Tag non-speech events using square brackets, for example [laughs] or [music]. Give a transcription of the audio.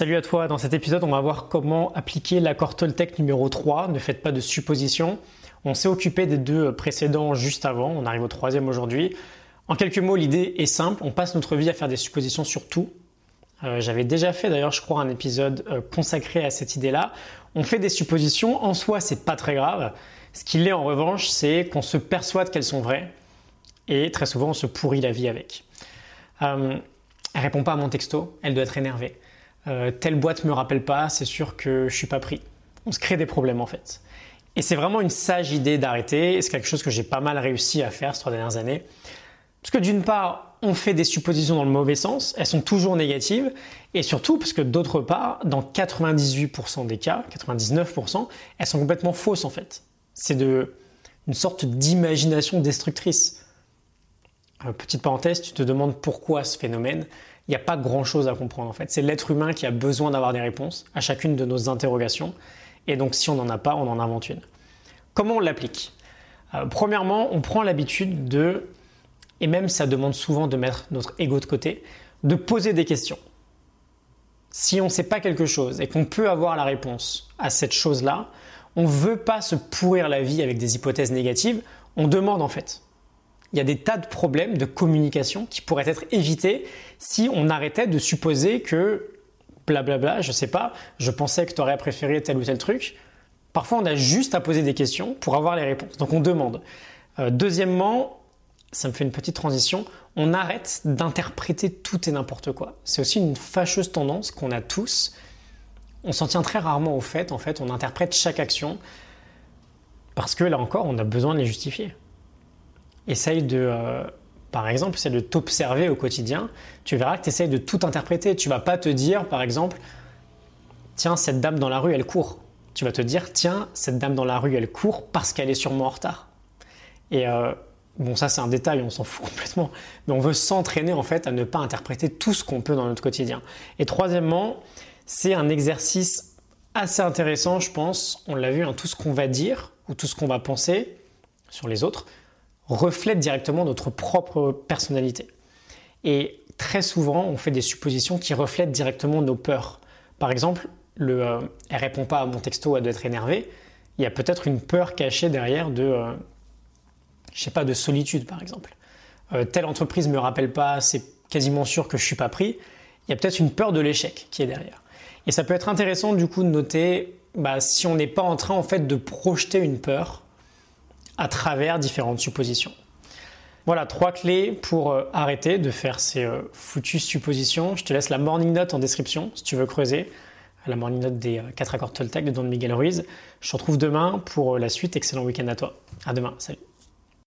Salut à toi, dans cet épisode on va voir comment appliquer l'accord Toltec numéro 3, ne faites pas de suppositions. On s'est occupé des deux précédents juste avant, on arrive au troisième aujourd'hui. En quelques mots, l'idée est simple, on passe notre vie à faire des suppositions sur tout. Euh, j'avais déjà fait d'ailleurs, je crois, un épisode euh, consacré à cette idée-là. On fait des suppositions, en soi c'est pas très grave. Ce qu'il est en revanche, c'est qu'on se persuade qu'elles sont vraies et très souvent on se pourrit la vie avec. Euh, elle répond pas à mon texto, elle doit être énervée. Euh, telle boîte me rappelle pas, c'est sûr que je suis pas pris. On se crée des problèmes en fait. Et c'est vraiment une sage idée d'arrêter, c'est quelque chose que j'ai pas mal réussi à faire ces trois dernières années. Parce que d'une part, on fait des suppositions dans le mauvais sens, elles sont toujours négatives, et surtout parce que d'autre part, dans 98% des cas, 99%, elles sont complètement fausses en fait. C'est de, une sorte d'imagination destructrice. Euh, petite parenthèse, tu te demandes pourquoi ce phénomène il n'y a pas grand-chose à comprendre en fait. C'est l'être humain qui a besoin d'avoir des réponses à chacune de nos interrogations. Et donc si on n'en a pas, on en invente une. Comment on l'applique? Euh, Premièrement, on prend l'habitude de, et même ça demande souvent de mettre notre ego de côté, de poser des questions. Si on ne sait pas quelque chose et qu'on peut avoir la réponse à cette chose-là, on ne veut pas se pourrir la vie avec des hypothèses négatives, on demande en fait il y a des tas de problèmes de communication qui pourraient être évités si on arrêtait de supposer que blablabla, je sais pas, je pensais que tu aurais préféré tel ou tel truc. Parfois, on a juste à poser des questions pour avoir les réponses. Donc, on demande. Euh, deuxièmement, ça me fait une petite transition, on arrête d'interpréter tout et n'importe quoi. C'est aussi une fâcheuse tendance qu'on a tous. On s'en tient très rarement au fait, en fait, on interprète chaque action parce que là encore, on a besoin de les justifier essaye de, euh, par exemple, c'est de t'observer au quotidien. Tu verras que tu essayes de tout interpréter. Tu vas pas te dire, par exemple, tiens, cette dame dans la rue, elle court. Tu vas te dire, tiens, cette dame dans la rue, elle court parce qu'elle est sûrement en retard. Et euh, bon, ça c'est un détail, on s'en fout [laughs] complètement. Mais on veut s'entraîner en fait à ne pas interpréter tout ce qu'on peut dans notre quotidien. Et troisièmement, c'est un exercice assez intéressant, je pense. On l'a vu, hein, tout ce qu'on va dire ou tout ce qu'on va penser sur les autres reflète directement notre propre personnalité. Et très souvent, on fait des suppositions qui reflètent directement nos peurs. Par exemple, le euh, elle répond pas à mon texto, elle doit être énervée. Il y a peut-être une peur cachée derrière de, euh, je sais pas, de solitude par exemple. Euh, telle entreprise me rappelle pas, c'est quasiment sûr que je suis pas pris. Il y a peut-être une peur de l'échec qui est derrière. Et ça peut être intéressant du coup de noter bah, si on n'est pas en train en fait de projeter une peur à travers différentes suppositions. Voilà, trois clés pour euh, arrêter de faire ces euh, foutues suppositions. Je te laisse la morning note en description si tu veux creuser. La morning note des 4 euh, accords Toltec de Don Miguel Ruiz. Je te retrouve demain pour la suite. Excellent week-end à toi. À demain. Salut.